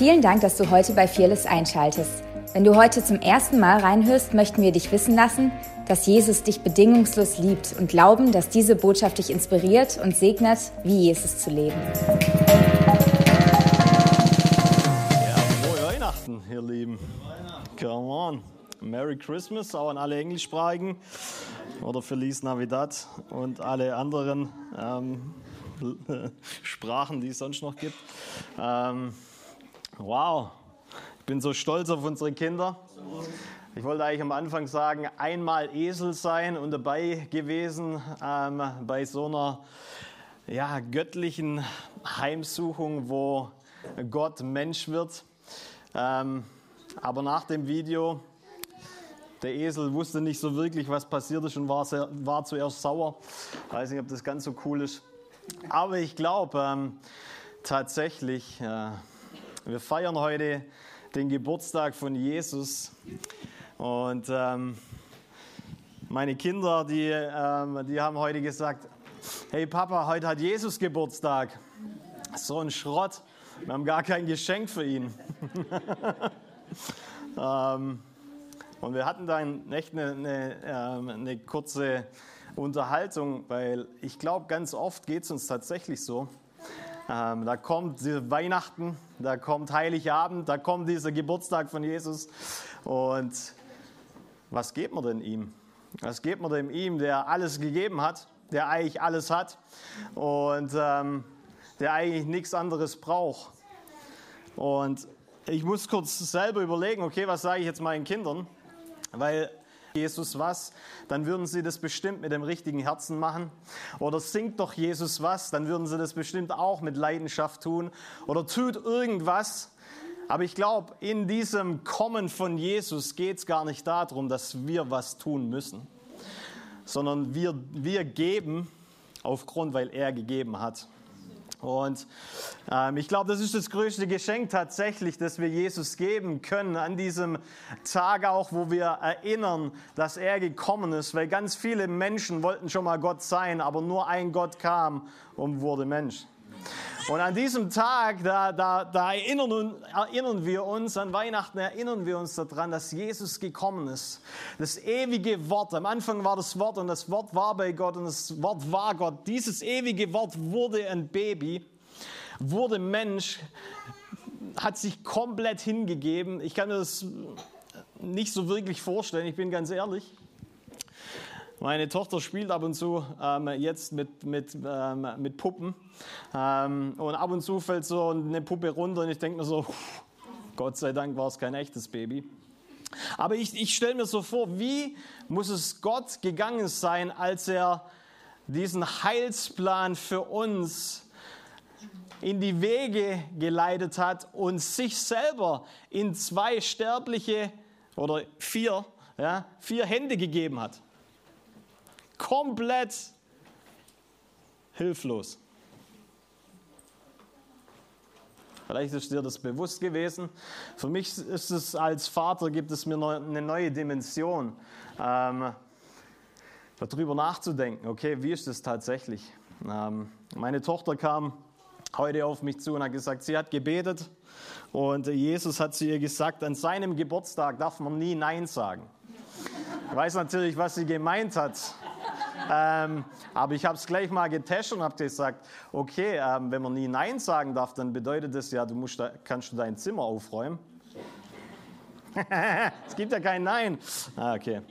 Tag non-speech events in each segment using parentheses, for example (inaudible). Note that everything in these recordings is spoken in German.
Vielen Dank, dass du heute bei Fearless einschaltest. Wenn du heute zum ersten Mal reinhörst, möchten wir dich wissen lassen, dass Jesus dich bedingungslos liebt und glauben, dass diese Botschaft dich inspiriert und segnet, wie Jesus zu leben. Ja, frohe Weihnachten, ihr Lieben. Come on. Merry Christmas, auch an alle Englischsprachigen oder Feliz Navidad und alle anderen ähm, (laughs) Sprachen, die es sonst noch gibt. Ähm, wow, ich bin so stolz auf unsere Kinder. Ich wollte eigentlich am Anfang sagen, einmal Esel sein und dabei gewesen ähm, bei so einer ja, göttlichen Heimsuchung, wo Gott Mensch wird. Ähm, aber nach dem Video, der Esel wusste nicht so wirklich, was passiert ist und war, sehr, war zuerst sauer. Ich weiß nicht, ob das ganz so cool ist. Aber ich glaube ähm, tatsächlich, äh, wir feiern heute den Geburtstag von Jesus. Und ähm, meine Kinder, die, ähm, die haben heute gesagt, hey Papa, heute hat Jesus Geburtstag. So ein Schrott. Wir haben gar kein Geschenk für ihn. (laughs) ähm, und wir hatten dann echt eine, eine, ähm, eine kurze Unterhaltung, weil ich glaube, ganz oft geht es uns tatsächlich so. Ähm, da kommt Weihnachten, da kommt Heiligabend, da kommt dieser Geburtstag von Jesus. Und was gibt man denn ihm? Was gibt man denn ihm, der alles gegeben hat, der eigentlich alles hat und ähm, der eigentlich nichts anderes braucht? Und ich muss kurz selber überlegen, okay, was sage ich jetzt meinen Kindern? Weil Jesus was, dann würden sie das bestimmt mit dem richtigen Herzen machen. Oder singt doch Jesus was, dann würden sie das bestimmt auch mit Leidenschaft tun. Oder tut irgendwas. Aber ich glaube, in diesem Kommen von Jesus geht es gar nicht darum, dass wir was tun müssen, sondern wir, wir geben aufgrund, weil er gegeben hat. Und ähm, ich glaube, das ist das größte Geschenk tatsächlich, das wir Jesus geben können an diesem Tag auch, wo wir erinnern, dass er gekommen ist, weil ganz viele Menschen wollten schon mal Gott sein, aber nur ein Gott kam und wurde Mensch. Und an diesem Tag, da, da, da erinnern, erinnern, wir uns, an Weihnachten erinnern wir uns daran, dass Jesus gekommen ist. Das ewige Wort, am Anfang war das Wort und das Wort war bei Gott und das Wort war Gott. Dieses ewige Wort wurde ein Baby, wurde Mensch, hat sich komplett hingegeben. Ich kann mir das nicht so wirklich vorstellen, ich bin ganz ehrlich. Meine Tochter spielt ab und zu ähm, jetzt mit, mit, ähm, mit Puppen. Ähm, und ab und zu fällt so eine Puppe runter und ich denke mir so, Gott sei Dank war es kein echtes Baby. Aber ich, ich stelle mir so vor, wie muss es Gott gegangen sein, als er diesen Heilsplan für uns in die Wege geleitet hat und sich selber in zwei sterbliche oder vier, ja, vier Hände gegeben hat komplett hilflos. Vielleicht ist dir das bewusst gewesen. Für mich ist es als Vater, gibt es mir eine neue Dimension, ähm, darüber nachzudenken, okay, wie ist das tatsächlich? Ähm, meine Tochter kam heute auf mich zu und hat gesagt, sie hat gebetet und Jesus hat zu ihr gesagt, an seinem Geburtstag darf man nie Nein sagen. Ich weiß natürlich, was sie gemeint hat. Ähm, aber ich habe es gleich mal getestet und habe gesagt, okay, ähm, wenn man nie Nein sagen darf, dann bedeutet das ja, du musst da, kannst du dein Zimmer aufräumen. (laughs) es gibt ja kein Nein. Ah, okay.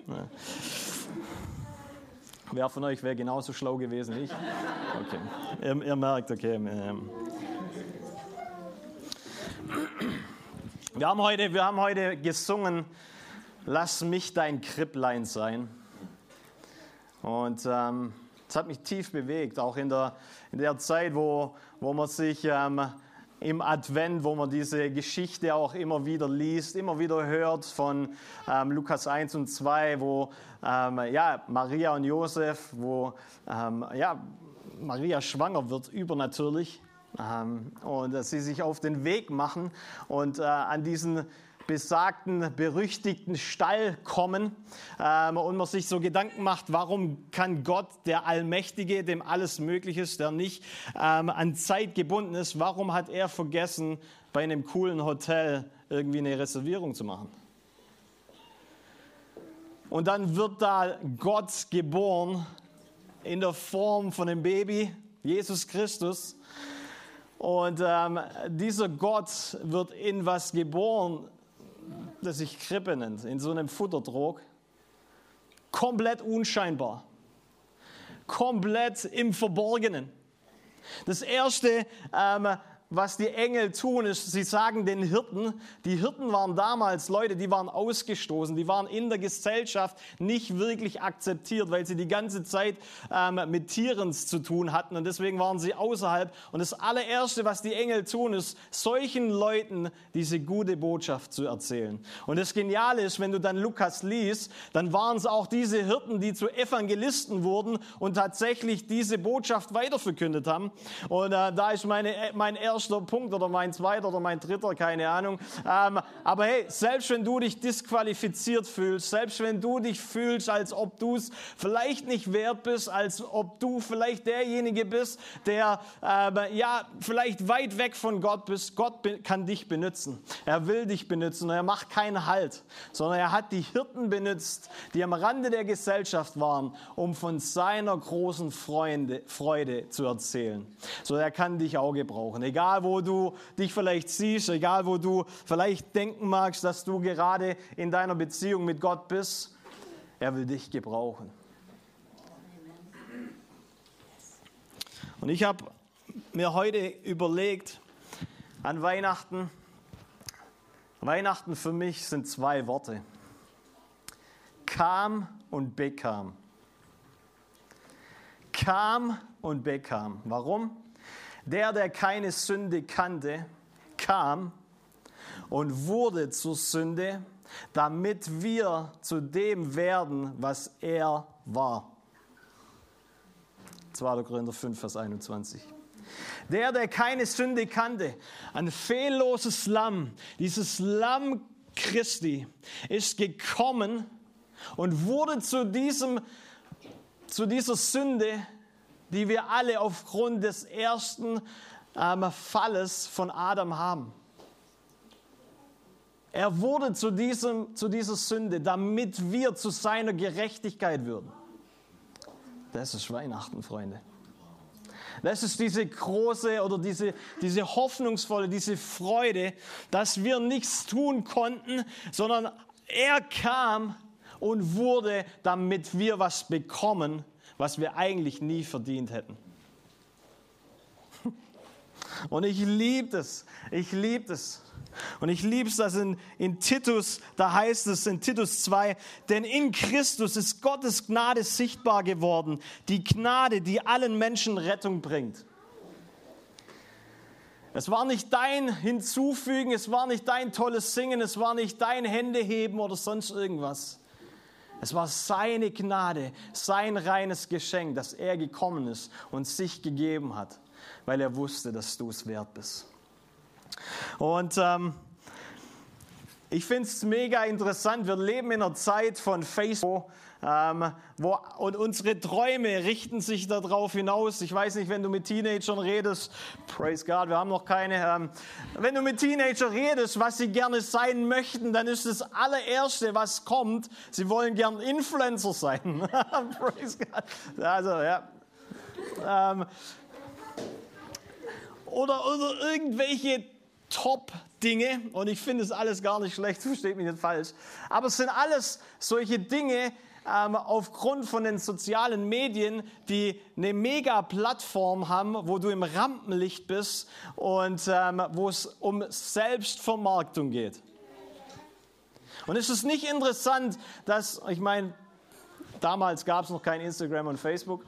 Wer von euch wäre genauso schlau gewesen wie ich? Okay. Ihr, ihr merkt, okay. Ähm. Wir haben, heute, wir haben heute gesungen, lass mich dein Kripplein sein. Und ähm, das hat mich tief bewegt, auch in der, in der Zeit, wo, wo man sich ähm, im Advent, wo man diese Geschichte auch immer wieder liest, immer wieder hört von ähm, Lukas 1 und 2, wo ähm, ja, Maria und Josef, wo ähm, ja, Maria schwanger wird, übernatürlich, ähm, und dass sie sich auf den Weg machen und äh, an diesen besagten, berüchtigten Stall kommen ähm, und man sich so Gedanken macht, warum kann Gott, der Allmächtige, dem alles möglich ist, der nicht ähm, an Zeit gebunden ist, warum hat er vergessen, bei einem coolen Hotel irgendwie eine Reservierung zu machen? Und dann wird da Gott geboren in der Form von einem Baby, Jesus Christus. Und ähm, dieser Gott wird in was geboren, das sich Krippe nennt, in so einem Futterdrog. Komplett unscheinbar. Komplett im Verborgenen. Das Erste, ähm, was die Engel tun, ist, sie sagen den Hirten, die Hirten waren damals Leute, die waren ausgestoßen, die waren in der Gesellschaft nicht wirklich akzeptiert, weil sie die ganze Zeit ähm, mit Tieren zu tun hatten und deswegen waren sie außerhalb. Und das allererste, was die Engel tun, ist, solchen Leuten diese gute Botschaft zu erzählen. Und das Geniale ist, wenn du dann Lukas liest, dann waren es auch diese Hirten, die zu Evangelisten wurden und tatsächlich diese Botschaft weiterverkündet haben. Und äh, da ist meine, mein erster erster Punkt oder mein zweiter oder mein dritter, keine Ahnung. Ähm, aber hey, selbst wenn du dich disqualifiziert fühlst, selbst wenn du dich fühlst, als ob du es vielleicht nicht wert bist, als ob du vielleicht derjenige bist, der äh, ja vielleicht weit weg von Gott bist, Gott kann dich benutzen. Er will dich benutzen er macht keinen Halt, sondern er hat die Hirten benutzt, die am Rande der Gesellschaft waren, um von seiner großen Freude, Freude zu erzählen. So, er kann dich auch gebrauchen. Egal egal wo du dich vielleicht siehst, egal wo du vielleicht denken magst, dass du gerade in deiner Beziehung mit Gott bist, er will dich gebrauchen. Und ich habe mir heute überlegt, an Weihnachten, Weihnachten für mich sind zwei Worte. Kam und bekam. Kam und bekam. Warum? Der, der keine Sünde kannte, kam und wurde zur Sünde, damit wir zu dem werden, was er war. 2. Korinther 5, Vers 21. Der, der keine Sünde kannte, ein fehlloses Lamm, dieses Lamm Christi, ist gekommen und wurde zu, diesem, zu dieser Sünde die wir alle aufgrund des ersten ähm, Falles von Adam haben. Er wurde zu, diesem, zu dieser Sünde, damit wir zu seiner Gerechtigkeit würden. Das ist Weihnachten, Freunde. Das ist diese große oder diese, diese hoffnungsvolle, diese Freude, dass wir nichts tun konnten, sondern er kam und wurde, damit wir was bekommen, was wir eigentlich nie verdient hätten. (laughs) Und ich liebe es, ich liebe es. Und ich liebe es, dass in, in Titus, da heißt es in Titus 2, denn in Christus ist Gottes Gnade sichtbar geworden, die Gnade, die allen Menschen Rettung bringt. Es war nicht dein Hinzufügen, es war nicht dein tolles Singen, es war nicht dein Händeheben oder sonst irgendwas. Es war seine Gnade, sein reines Geschenk, dass er gekommen ist und sich gegeben hat, weil er wusste, dass du es wert bist. Und ähm, ich finde es mega interessant. Wir leben in einer Zeit von Facebook ähm, wo, und unsere Träume richten sich darauf hinaus. Ich weiß nicht, wenn du mit Teenagern redest, praise God, wir haben noch keine. Ähm, wenn du mit Teenagern redest, was sie gerne sein möchten, dann ist das allererste, was kommt, sie wollen gern Influencer sein. (laughs) praise God. Also, ja. Ähm, oder, oder irgendwelche Top-Dinge, und ich finde es alles gar nicht schlecht, (laughs) versteht mich nicht falsch, aber es sind alles solche Dinge, ähm, aufgrund von den sozialen Medien, die eine mega Plattform haben, wo du im Rampenlicht bist und ähm, wo es um Selbstvermarktung geht. Und ist es nicht interessant, dass, ich meine, damals gab es noch kein Instagram und Facebook,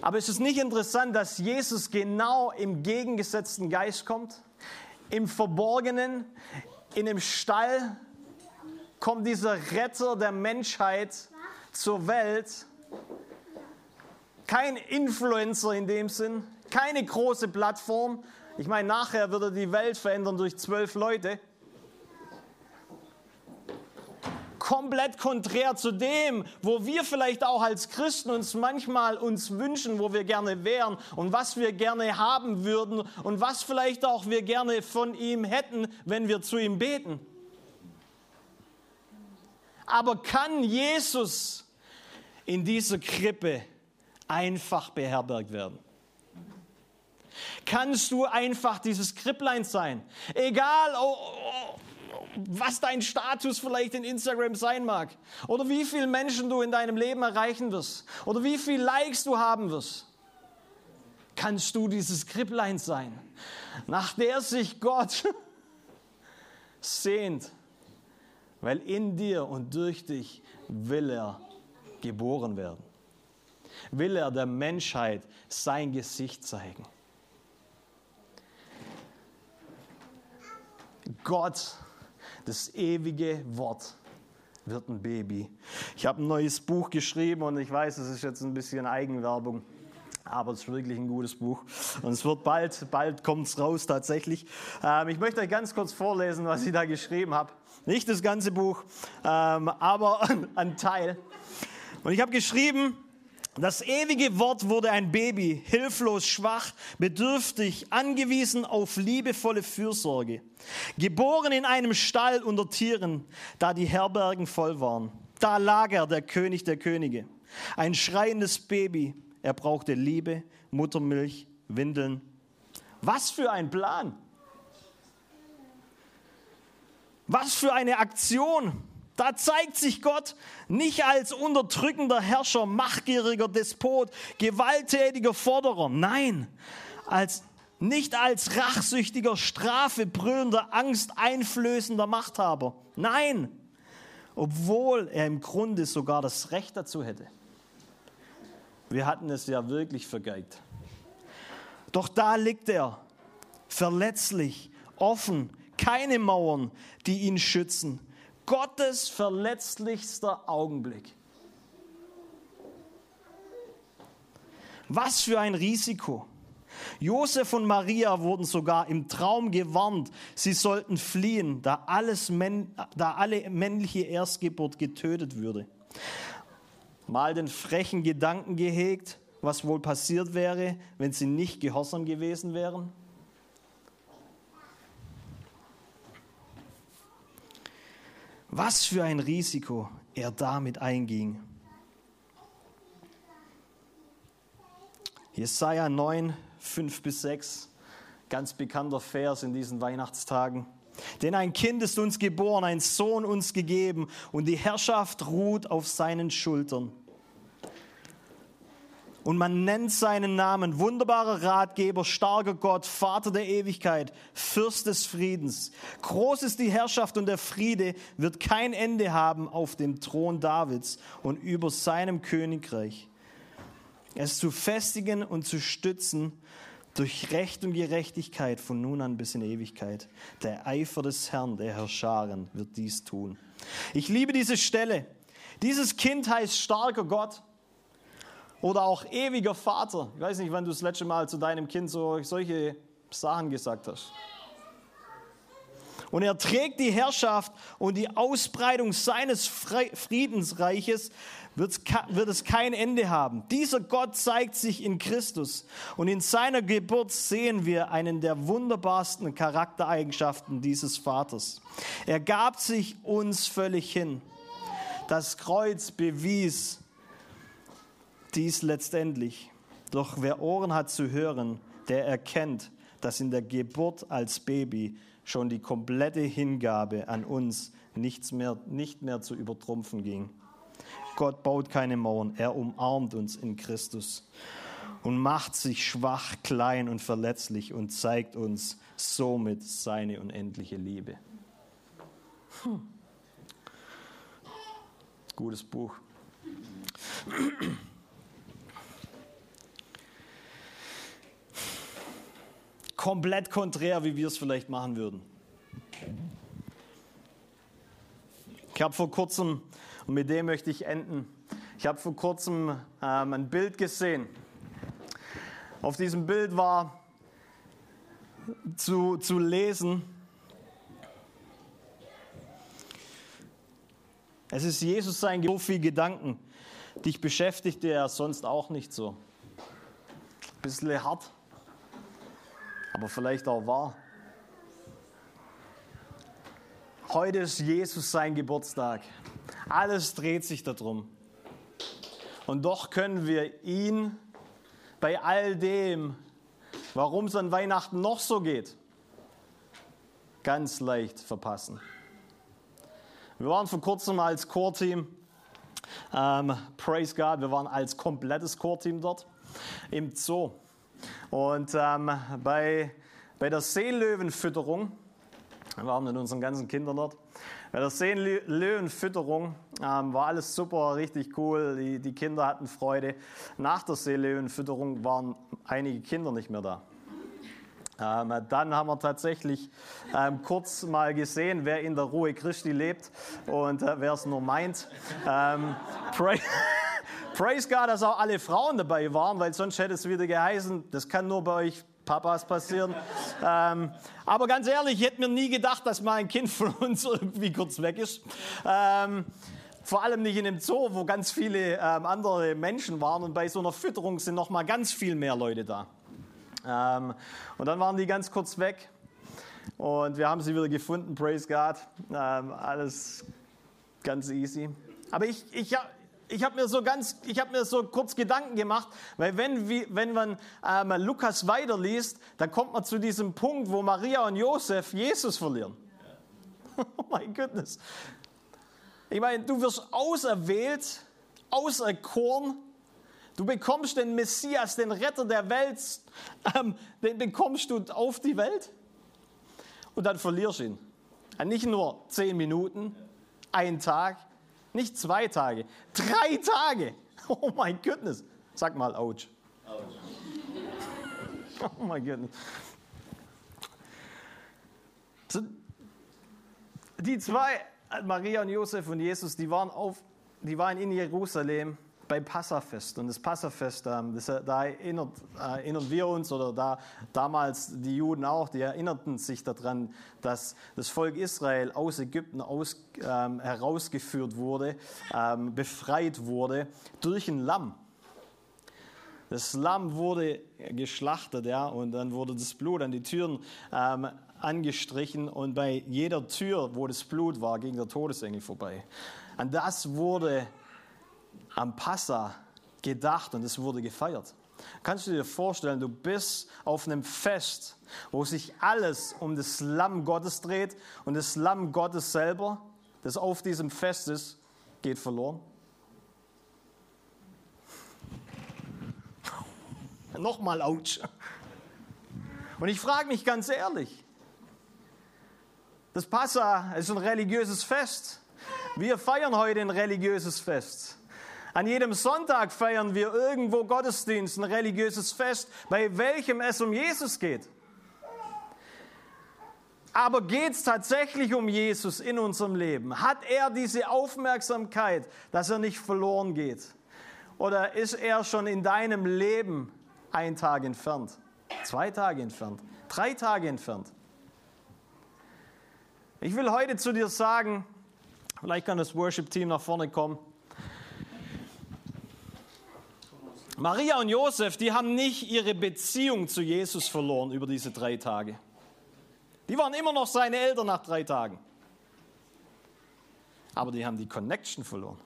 aber ist es nicht interessant, dass Jesus genau im gegengesetzten Geist kommt? Im Verborgenen, in dem Stall, kommt dieser Retter der Menschheit zur Welt. Kein Influencer in dem Sinn, keine große Plattform. Ich meine, nachher wird er die Welt verändern durch zwölf Leute. komplett konträr zu dem, wo wir vielleicht auch als Christen uns manchmal uns wünschen, wo wir gerne wären und was wir gerne haben würden und was vielleicht auch wir gerne von ihm hätten, wenn wir zu ihm beten. Aber kann Jesus in dieser Krippe einfach beherbergt werden? Kannst du einfach dieses Kripplein sein? Egal, oh, oh, was dein Status vielleicht in Instagram sein mag. Oder wie viele Menschen du in deinem Leben erreichen wirst. Oder wie viele Likes du haben wirst. Kannst du dieses Kripplein sein, nach der sich Gott (laughs) sehnt. Weil in dir und durch dich will er geboren werden. Will er der Menschheit sein Gesicht zeigen. Gott, das ewige Wort, wird ein Baby. Ich habe ein neues Buch geschrieben und ich weiß, es ist jetzt ein bisschen Eigenwerbung. Aber es ist wirklich ein gutes Buch. Und es wird bald, bald kommt es raus tatsächlich. Ähm, ich möchte euch ganz kurz vorlesen, was ich da geschrieben habe. Nicht das ganze Buch, ähm, aber (laughs) ein Teil. Und ich habe geschrieben, das ewige Wort wurde ein Baby, hilflos, schwach, bedürftig, angewiesen auf liebevolle Fürsorge. Geboren in einem Stall unter Tieren, da die Herbergen voll waren. Da lag er, der König der Könige. Ein schreiendes Baby. Er brauchte Liebe, Muttermilch, Windeln. Was für ein Plan! Was für eine Aktion! Da zeigt sich Gott nicht als unterdrückender Herrscher, machtgieriger Despot, gewalttätiger Forderer, nein, als, nicht als rachsüchtiger, strafebrüllender, angsteinflößender Machthaber, nein, obwohl er im Grunde sogar das Recht dazu hätte. Wir hatten es ja wirklich vergeigt. Doch da liegt er, verletzlich, offen, keine Mauern, die ihn schützen Gottes verletzlichster Augenblick. Was für ein Risiko. Josef und Maria wurden sogar im Traum gewarnt, sie sollten fliehen, da, alles, da alle männliche Erstgeburt getötet würde. Mal den frechen Gedanken gehegt, was wohl passiert wäre, wenn sie nicht gehorsam gewesen wären. Was für ein Risiko er damit einging. Jesaja 9, 5 bis 6, ganz bekannter Vers in diesen Weihnachtstagen. Denn ein Kind ist uns geboren, ein Sohn uns gegeben und die Herrschaft ruht auf seinen Schultern. Und man nennt seinen Namen wunderbarer Ratgeber, starker Gott, Vater der Ewigkeit, Fürst des Friedens. Groß ist die Herrschaft und der Friede wird kein Ende haben auf dem Thron Davids und über seinem Königreich. Es zu festigen und zu stützen durch Recht und Gerechtigkeit von nun an bis in Ewigkeit. Der Eifer des Herrn, der Herrscharen, wird dies tun. Ich liebe diese Stelle. Dieses Kind heißt starker Gott. Oder auch ewiger Vater. Ich weiß nicht, wann du das letzte Mal zu deinem Kind so, solche Sachen gesagt hast. Und er trägt die Herrschaft und die Ausbreitung seines Friedensreiches wird es kein Ende haben. Dieser Gott zeigt sich in Christus und in seiner Geburt sehen wir einen der wunderbarsten Charaktereigenschaften dieses Vaters. Er gab sich uns völlig hin. Das Kreuz bewies, dies letztendlich. Doch wer Ohren hat zu hören, der erkennt, dass in der Geburt als Baby schon die komplette Hingabe an uns nichts mehr, nicht mehr zu übertrumpfen ging. Gott baut keine Mauern, er umarmt uns in Christus und macht sich schwach, klein und verletzlich und zeigt uns somit seine unendliche Liebe. Hm. Gutes Buch. Komplett konträr, wie wir es vielleicht machen würden. Ich habe vor kurzem, und mit dem möchte ich enden, ich habe vor kurzem ähm, ein Bild gesehen. Auf diesem Bild war zu, zu lesen, Es ist Jesus sein so viel Gedanken. Dich beschäftigte er sonst auch nicht so. Bisschen hart, aber vielleicht auch wahr. Heute ist Jesus sein Geburtstag. Alles dreht sich darum. Und doch können wir ihn bei all dem, warum es an Weihnachten noch so geht, ganz leicht verpassen. Wir waren vor kurzem als Core-Team, ähm, praise God, wir waren als komplettes Core-Team dort im Zoo. Und ähm, bei, bei der Seelöwenfütterung, wir waren mit unseren ganzen Kindern dort, bei der Seelöwenfütterung ähm, war alles super, richtig cool. Die, die Kinder hatten Freude. Nach der Seelöwenfütterung waren einige Kinder nicht mehr da. Ähm, dann haben wir tatsächlich ähm, kurz mal gesehen, wer in der Ruhe Christi lebt und äh, wer es nur meint. Ähm, (laughs) pray Praise God, dass auch alle Frauen dabei waren, weil sonst hätte es wieder geheißen, das kann nur bei euch Papas passieren. (laughs) ähm, aber ganz ehrlich, ich hätte mir nie gedacht, dass mal ein Kind von uns irgendwie kurz weg ist. Ähm, vor allem nicht in dem Zoo, wo ganz viele ähm, andere Menschen waren. Und bei so einer Fütterung sind noch mal ganz viel mehr Leute da. Ähm, und dann waren die ganz kurz weg. Und wir haben sie wieder gefunden, praise God. Ähm, alles ganz easy. Aber ich, ich, ich habe mir so ganz, ich habe mir so kurz Gedanken gemacht, weil wenn, wenn man ähm, Lukas weiterliest, dann kommt man zu diesem Punkt, wo Maria und Josef Jesus verlieren. (laughs) oh mein Goodness. Ich meine, du wirst auserwählt, auserkoren, du bekommst den Messias, den Retter der Welt, ähm, den bekommst du auf die Welt und dann verlierst du ihn. Nicht nur zehn Minuten, ein Tag, nicht zwei Tage, drei Tage. (laughs) Oh mein Goodness. Sag mal, ouch. (laughs) Oh mein Goodness. Die zwei, Maria und Josef und Jesus, die waren, auf, die waren in Jerusalem beim Passafest. Und das Passafest, ähm, das, da erinnert, erinnern wir uns, oder da damals die Juden auch, die erinnerten sich daran, dass das Volk Israel aus Ägypten aus, ähm, herausgeführt wurde, ähm, befreit wurde durch ein Lamm. Das Lamm wurde geschlachtet, ja, und dann wurde das Blut an die Türen ähm, angestrichen und bei jeder Tür, wo das Blut war, ging der Todesengel vorbei. Und das wurde am Passa gedacht und es wurde gefeiert. Kannst du dir vorstellen, du bist auf einem Fest, wo sich alles um das Lamm Gottes dreht und das Lamm Gottes selber, das auf diesem Fest ist, geht verloren? (laughs) Nochmal ouch. Und ich frage mich ganz ehrlich, das Passa ist ein religiöses Fest. Wir feiern heute ein religiöses Fest. An jedem Sonntag feiern wir irgendwo Gottesdienst, ein religiöses Fest, bei welchem es um Jesus geht. Aber geht es tatsächlich um Jesus in unserem Leben? Hat er diese Aufmerksamkeit, dass er nicht verloren geht? Oder ist er schon in deinem Leben ein Tag entfernt, zwei Tage entfernt, drei Tage entfernt? Ich will heute zu dir sagen, vielleicht kann das Worship-Team nach vorne kommen. Maria und Josef, die haben nicht ihre Beziehung zu Jesus verloren über diese drei Tage. Die waren immer noch seine Eltern nach drei Tagen. Aber die haben die Connection verloren.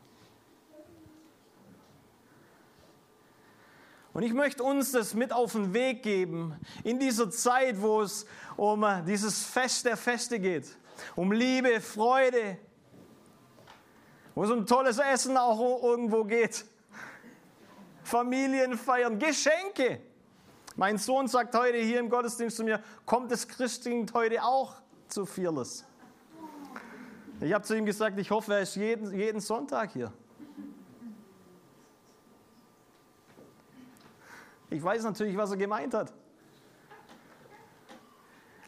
Und ich möchte uns das mit auf den Weg geben, in dieser Zeit, wo es um dieses Fest der Feste geht, um Liebe, Freude, wo es um tolles Essen auch irgendwo geht. Familien feiern, Geschenke. Mein Sohn sagt heute hier im Gottesdienst zu mir, kommt das Christkind heute auch zu Fearless? Ich habe zu ihm gesagt, ich hoffe, er ist jeden, jeden Sonntag hier. Ich weiß natürlich, was er gemeint hat.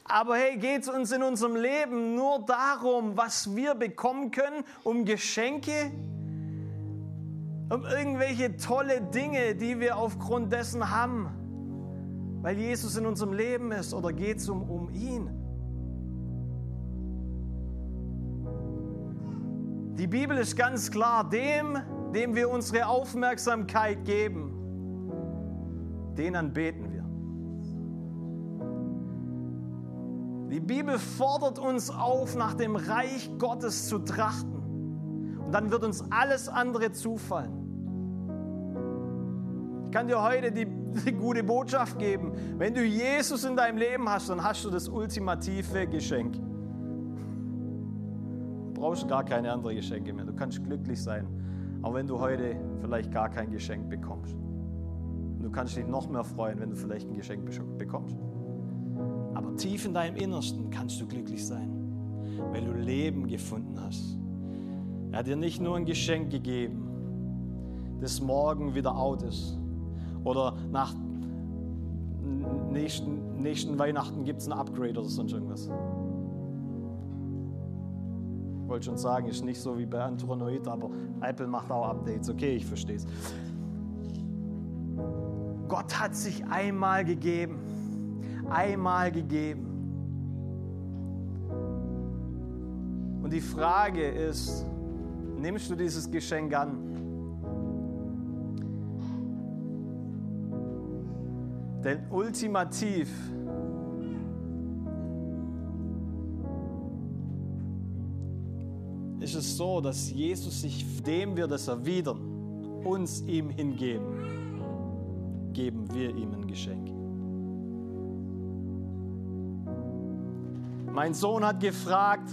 Aber hey, geht es uns in unserem Leben nur darum, was wir bekommen können, um Geschenke um irgendwelche tolle Dinge, die wir aufgrund dessen haben, weil Jesus in unserem Leben ist, oder geht es um, um ihn? Die Bibel ist ganz klar, dem, dem wir unsere Aufmerksamkeit geben, den anbeten wir. Die Bibel fordert uns auf, nach dem Reich Gottes zu trachten. Und dann wird uns alles andere zufallen. Ich kann dir heute die, die gute Botschaft geben. Wenn du Jesus in deinem Leben hast, dann hast du das ultimative Geschenk. Du brauchst gar keine anderen Geschenke mehr. Du kannst glücklich sein, auch wenn du heute vielleicht gar kein Geschenk bekommst. Und du kannst dich noch mehr freuen, wenn du vielleicht ein Geschenk bekommst. Aber tief in deinem Innersten kannst du glücklich sein, weil du Leben gefunden hast. Er hat dir nicht nur ein Geschenk gegeben, das morgen wieder out ist. Oder nach nächsten, nächsten Weihnachten gibt es ein Upgrade oder sonst irgendwas. Ich wollte schon sagen, ist nicht so wie bei Android, aber Apple macht auch Updates. Okay, ich verstehe es. Gott hat sich einmal gegeben einmal gegeben. Und die Frage ist, nimmst du dieses Geschenk an? Denn ultimativ ist es so, dass Jesus sich, dem wir das erwidern, uns ihm hingeben, geben wir ihm ein Geschenk. Mein Sohn hat gefragt,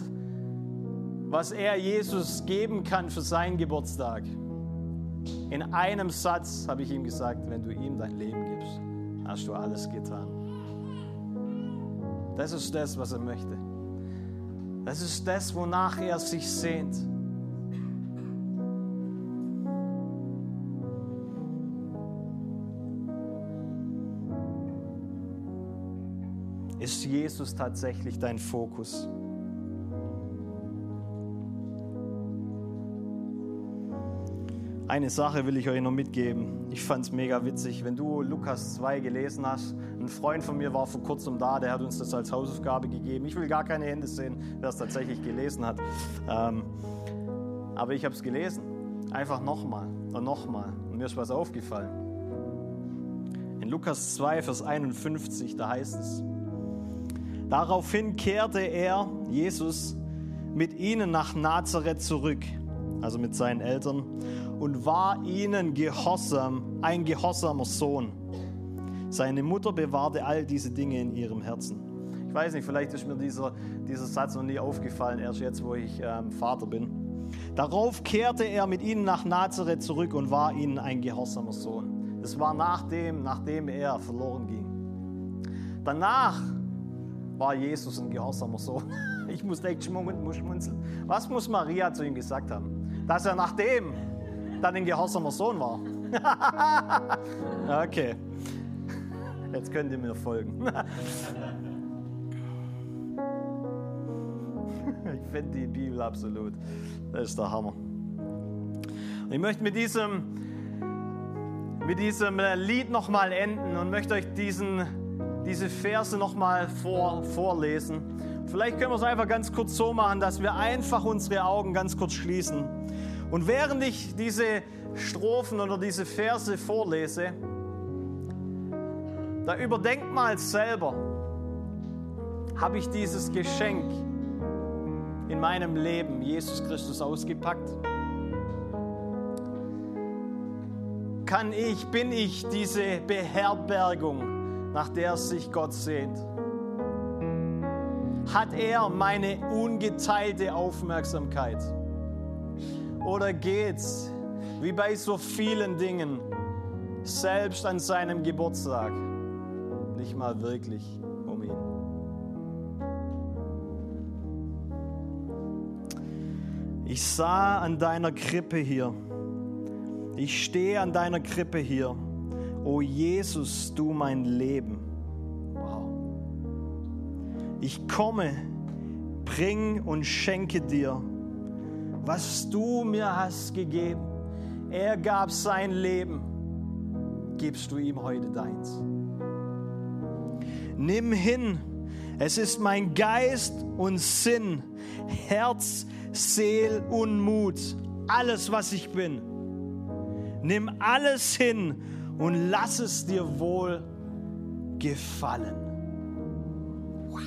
was er Jesus geben kann für seinen Geburtstag. In einem Satz habe ich ihm gesagt, wenn du ihm dein Leben gibst, hast du alles getan. Das ist das, was er möchte. Das ist das, wonach er sich sehnt. Ist Jesus tatsächlich dein Fokus? Eine Sache will ich euch noch mitgeben. Ich fand es mega witzig. Wenn du Lukas 2 gelesen hast, ein Freund von mir war vor kurzem da, der hat uns das als Hausaufgabe gegeben. Ich will gar keine Hände sehen, wer es tatsächlich gelesen hat. Ähm, aber ich habe es gelesen. Einfach nochmal und nochmal. Und mir ist was aufgefallen. In Lukas 2, Vers 51, da heißt es, Daraufhin kehrte er, Jesus, mit ihnen nach Nazareth zurück, also mit seinen Eltern, und war ihnen gehorsam, ein gehorsamer Sohn. Seine Mutter bewahrte all diese Dinge in ihrem Herzen. Ich weiß nicht, vielleicht ist mir dieser, dieser Satz noch nie aufgefallen, erst jetzt, wo ich ähm, Vater bin. Darauf kehrte er mit ihnen nach Nazareth zurück und war ihnen ein gehorsamer Sohn. Das war nachdem, nachdem er verloren ging. Danach war Jesus ein gehorsamer Sohn. (laughs) Ich musste echt schmunzeln. Was muss Maria zu ihm gesagt haben? Dass er nachdem dann ein gehorsamer Sohn war. (laughs) okay. Jetzt könnt ihr mir folgen. (laughs) Ich finde die Bibel absolut. Das ist der Hammer. Ich möchte mit diesem, mit diesem Lied nochmal enden und möchte euch diesen diese Verse nochmal vor, vorlesen. Vielleicht können wir es einfach ganz kurz so machen, dass wir einfach unsere Augen ganz kurz schließen. Und während ich diese Strophen oder diese Verse vorlese, da überdenkt mal selber, habe ich dieses Geschenk in meinem Leben, Jesus Christus, ausgepackt? Kann ich, bin ich diese Beherbergung? nach der sich Gott sehnt? Hat er meine ungeteilte Aufmerksamkeit? Oder geht's, wie bei so vielen Dingen, selbst an seinem Geburtstag, nicht mal wirklich um ihn? Ich sah an deiner Krippe hier, ich stehe an deiner Krippe hier O Jesus, du mein Leben. Wow. Ich komme, bring und schenke dir, was du mir hast gegeben. Er gab sein Leben, gibst du ihm heute deins. Nimm hin, es ist mein Geist und Sinn, Herz, Seel und Mut, alles, was ich bin. Nimm alles hin und lass es dir wohl gefallen. Wow.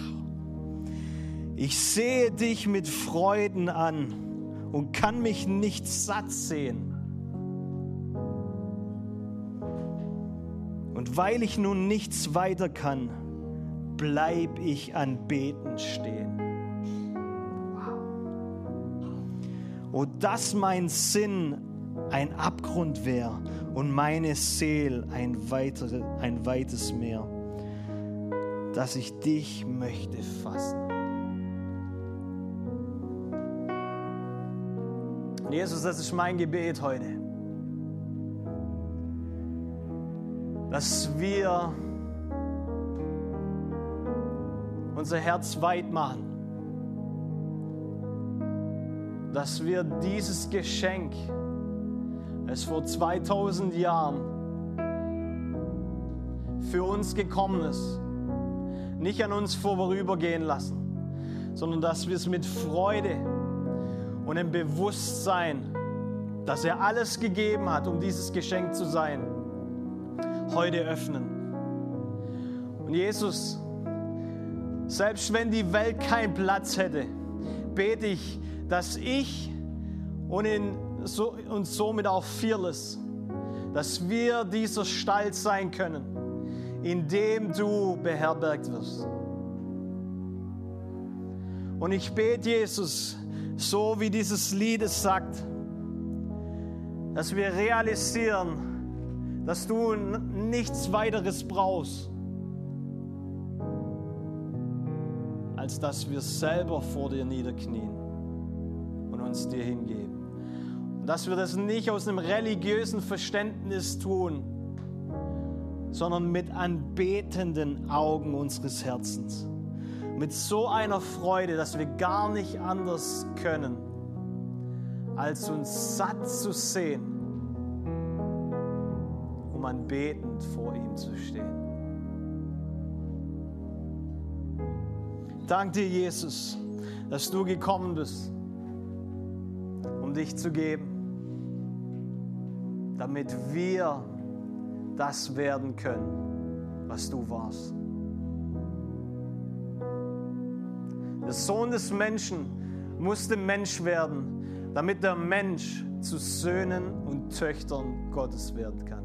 Ich sehe dich mit Freuden an und kann mich nicht satt sehen. Und weil ich nun nichts weiter kann, bleib ich an Beten stehen. O dass mein Sinn ein Abgrund wäre und meine Seele ein, weitere, ein weites Meer, dass ich dich möchte fassen. Und Jesus, das ist mein Gebet heute, dass wir unser Herz weit machen, dass wir dieses Geschenk, es vor 2000 Jahren für uns gekommen ist, nicht an uns vorübergehen lassen, sondern dass wir es mit Freude und im Bewusstsein, dass er alles gegeben hat, um dieses Geschenk zu sein, heute öffnen. Und Jesus, selbst wenn die Welt keinen Platz hätte, bete ich, dass ich und, in, so, und somit auch Fearless, dass wir dieser Stall sein können, in dem du beherbergt wirst. Und ich bete, Jesus, so wie dieses Lied es sagt, dass wir realisieren, dass du nichts weiteres brauchst, als dass wir selber vor dir niederknien und uns dir hingeben. Und dass wir das nicht aus einem religiösen Verständnis tun, sondern mit anbetenden Augen unseres Herzens mit so einer Freude, dass wir gar nicht anders können, als uns satt zu sehen, um anbetend vor ihm zu stehen. Dank dir, Jesus, dass du gekommen bist, um dich zu geben, damit wir das werden können, was du warst. Der Sohn des Menschen musste Mensch werden, damit der Mensch zu Söhnen und Töchtern Gottes werden kann.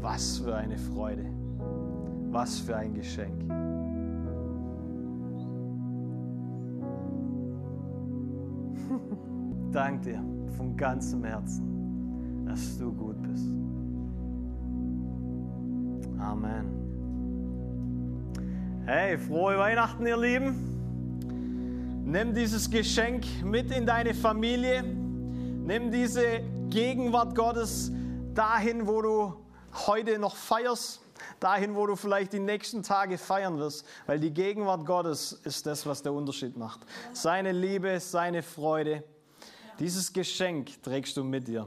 Was für eine Freude, was für ein Geschenk. (laughs) Dank dir von ganzem Herzen, dass du gut bist. Amen. Hey, frohe Weihnachten, ihr Lieben. Nimm dieses Geschenk mit in deine Familie. Nimm diese Gegenwart Gottes dahin, wo du heute noch feierst, dahin, wo du vielleicht die nächsten Tage feiern wirst, weil die Gegenwart Gottes ist das, was der Unterschied macht. Seine Liebe, seine Freude. Dieses Geschenk trägst du mit dir.